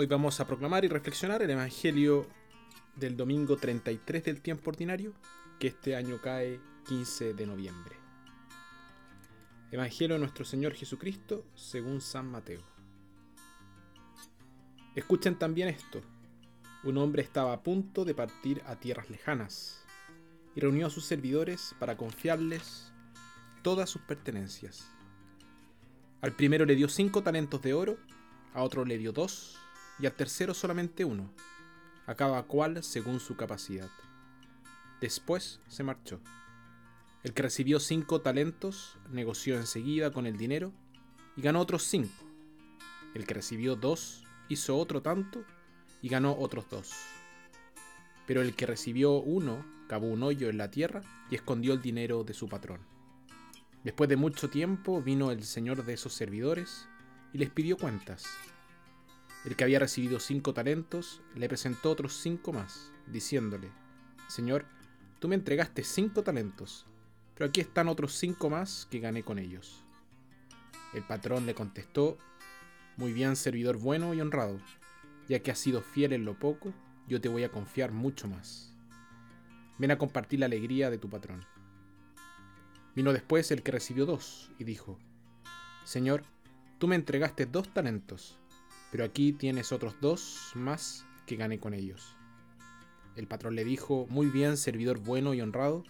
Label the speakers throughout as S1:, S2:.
S1: Hoy vamos a proclamar y reflexionar el Evangelio del domingo 33 del tiempo ordinario, que este año cae 15 de noviembre. Evangelio de nuestro Señor Jesucristo según San Mateo. Escuchen también esto. Un hombre estaba a punto de partir a tierras lejanas y reunió a sus servidores para confiarles todas sus pertenencias. Al primero le dio cinco talentos de oro, a otro le dio dos y al tercero solamente uno, a cada cual según su capacidad. Después se marchó. El que recibió cinco talentos negoció enseguida con el dinero y ganó otros cinco. El que recibió dos hizo otro tanto y ganó otros dos. Pero el que recibió uno cavó un hoyo en la tierra y escondió el dinero de su patrón. Después de mucho tiempo vino el señor de esos servidores y les pidió cuentas. El que había recibido cinco talentos le presentó otros cinco más, diciéndole, Señor, tú me entregaste cinco talentos, pero aquí están otros cinco más que gané con ellos. El patrón le contestó, Muy bien, servidor bueno y honrado, ya que has sido fiel en lo poco, yo te voy a confiar mucho más. Ven a compartir la alegría de tu patrón. Vino después el que recibió dos y dijo, Señor, tú me entregaste dos talentos, pero aquí tienes otros dos más que gané con ellos. El patrón le dijo, Muy bien, servidor bueno y honrado,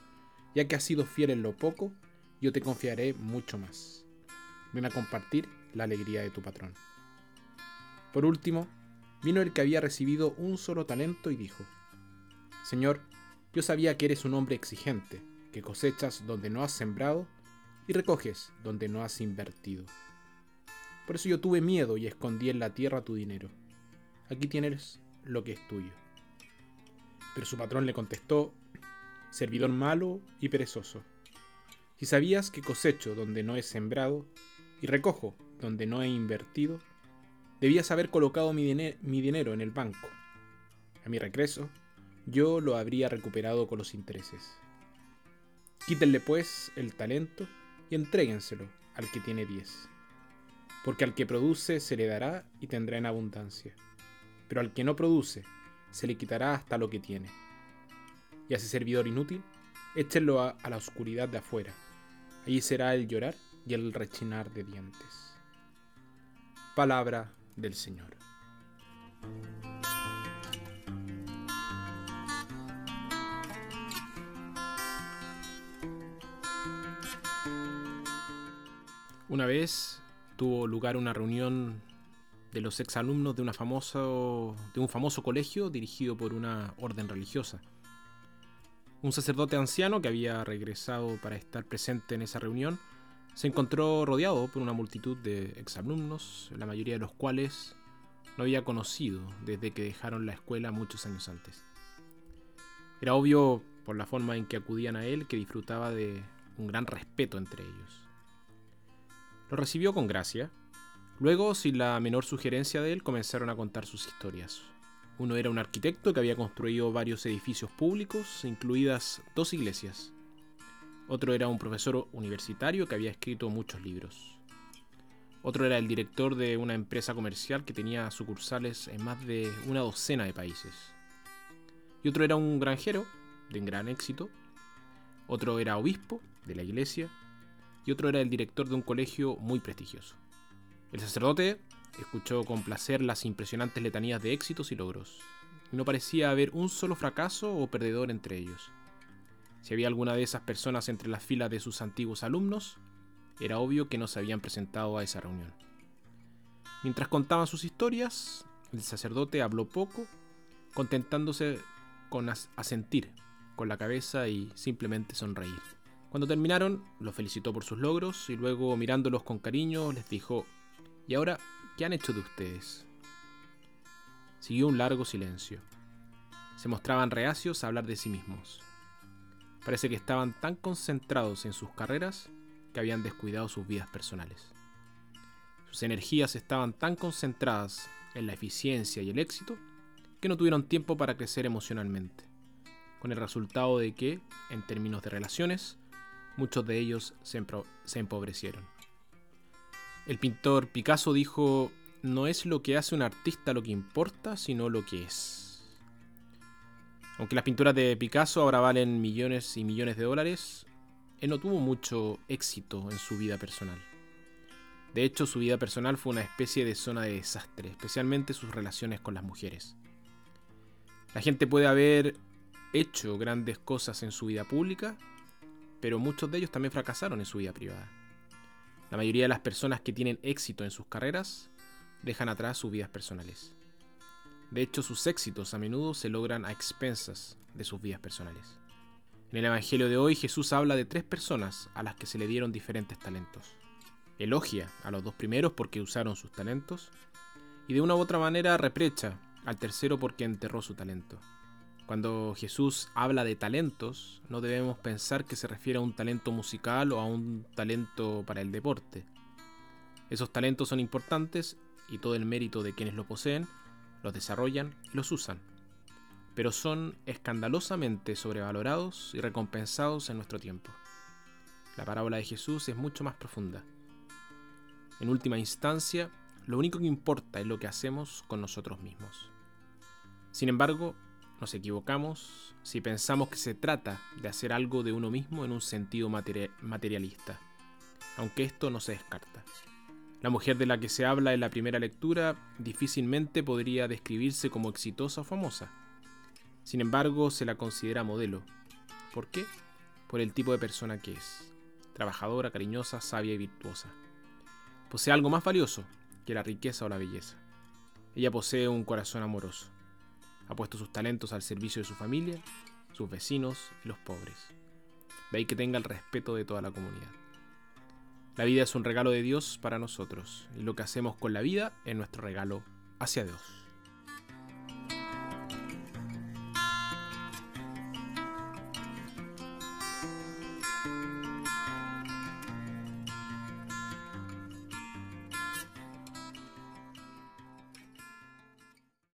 S1: ya que has sido fiel en lo poco, yo te confiaré mucho más. Ven a compartir la alegría de tu patrón. Por último, vino el que había recibido un solo talento y dijo, Señor, yo sabía que eres un hombre exigente, que cosechas donde no has sembrado y recoges donde no has invertido. Por eso yo tuve miedo y escondí en la tierra tu dinero. Aquí tienes lo que es tuyo. Pero su patrón le contestó, servidor malo y perezoso. Si sabías que cosecho donde no he sembrado y recojo donde no he invertido, debías haber colocado mi, mi dinero en el banco. A mi regreso, yo lo habría recuperado con los intereses. Quítenle pues el talento y entréguenselo al que tiene diez porque al que produce se le dará y tendrá en abundancia, pero al que no produce se le quitará hasta lo que tiene. Y a ese servidor inútil, échenlo a, la oscuridad de afuera, allí será el llorar y el rechinar de dientes. Palabra del Señor. Una vez tuvo lugar una reunión de los exalumnos de, de un famoso colegio dirigido por una orden religiosa. Un sacerdote anciano que había regresado para estar presente en esa reunión se encontró rodeado por una multitud de exalumnos, la mayoría de los cuales no había conocido desde que dejaron la escuela muchos años antes. Era obvio por la forma en que acudían a él que disfrutaba de un gran respeto entre ellos. Lo recibió con gracia. Luego, sin la menor sugerencia de él, comenzaron a contar sus historias. Uno era un arquitecto que había construido varios edificios públicos, incluidas dos iglesias. Otro era un profesor universitario que había escrito muchos libros. Otro era el director de una empresa comercial que tenía sucursales en más de una docena de países. Y otro era un granjero de gran éxito. Otro era obispo de la iglesia y otro era el director de un colegio muy prestigioso. El sacerdote escuchó con placer las impresionantes letanías de éxitos y logros, no parecía haber un solo fracaso o perdedor entre ellos. Si había alguna de esas personas entre las filas de sus antiguos alumnos, era obvio que no se habían presentado a esa reunión. Mientras contaban sus historias, el sacerdote habló poco, contentándose con asentir con la cabeza y simplemente sonreír. Cuando terminaron, los felicitó por sus logros y luego mirándolos con cariño les dijo, ¿y ahora qué han hecho de ustedes? Siguió un largo silencio. Se mostraban reacios a hablar de sí mismos. Parece que estaban tan concentrados en sus carreras que habían descuidado sus vidas personales. Sus energías estaban tan concentradas en la eficiencia y el éxito que no tuvieron tiempo para crecer emocionalmente, con el resultado de que, en términos de relaciones, muchos de ellos se, empobrecieron. El pintor Picasso dijo, no es lo que hace un artista lo que importa, sino lo que es. Aunque las pinturas de Picasso ahora valen millones y millones de dólares, él no tuvo mucho éxito en su vida personal. De hecho, su vida personal fue una especie de zona de desastre, especialmente sus relaciones con las mujeres. La gente puede haber hecho grandes cosas en su vida pública, pero muchos de ellos también fracasaron en su vida privada. La mayoría de las personas que tienen éxito en sus carreras dejan atrás sus vidas personales. De hecho, sus éxitos a menudo se logran a expensas de sus vidas personales. En el Evangelio de hoy Jesús habla de tres personas a las que se le dieron diferentes talentos. Elogia a los dos primeros porque usaron sus talentos y de una u otra manera reprecha al tercero porque enterró su talento. Cuando Jesús habla de talentos, no debemos pensar que se refiere a un talento musical o a un talento para el deporte. Esos talentos son importantes y todo el mérito de quienes lo poseen los desarrollan y los usan, pero son escandalosamente sobrevalorados y recompensados en nuestro tiempo. La parábola de Jesús es mucho más profunda. En última instancia, lo único que importa es lo que hacemos con nosotros mismos. Sin embargo, nos equivocamos si pensamos que se trata de hacer algo de uno mismo en un sentido materialista, aunque esto no se descarta. La mujer de la que se habla en la primera lectura difícilmente podría describirse como exitosa o famosa. Sin embargo, se la considera modelo. ¿Por qué? Por el tipo de persona que es. Trabajadora, cariñosa, sabia y virtuosa. Posee algo más valioso que la riqueza o la belleza. Ella posee un corazón amoroso ha puesto sus talentos al servicio de su familia, sus vecinos y los pobres. De ahí que tenga el respeto de toda la comunidad. La vida es un regalo de Dios para nosotros y lo que hacemos con la vida es nuestro regalo hacia Dios.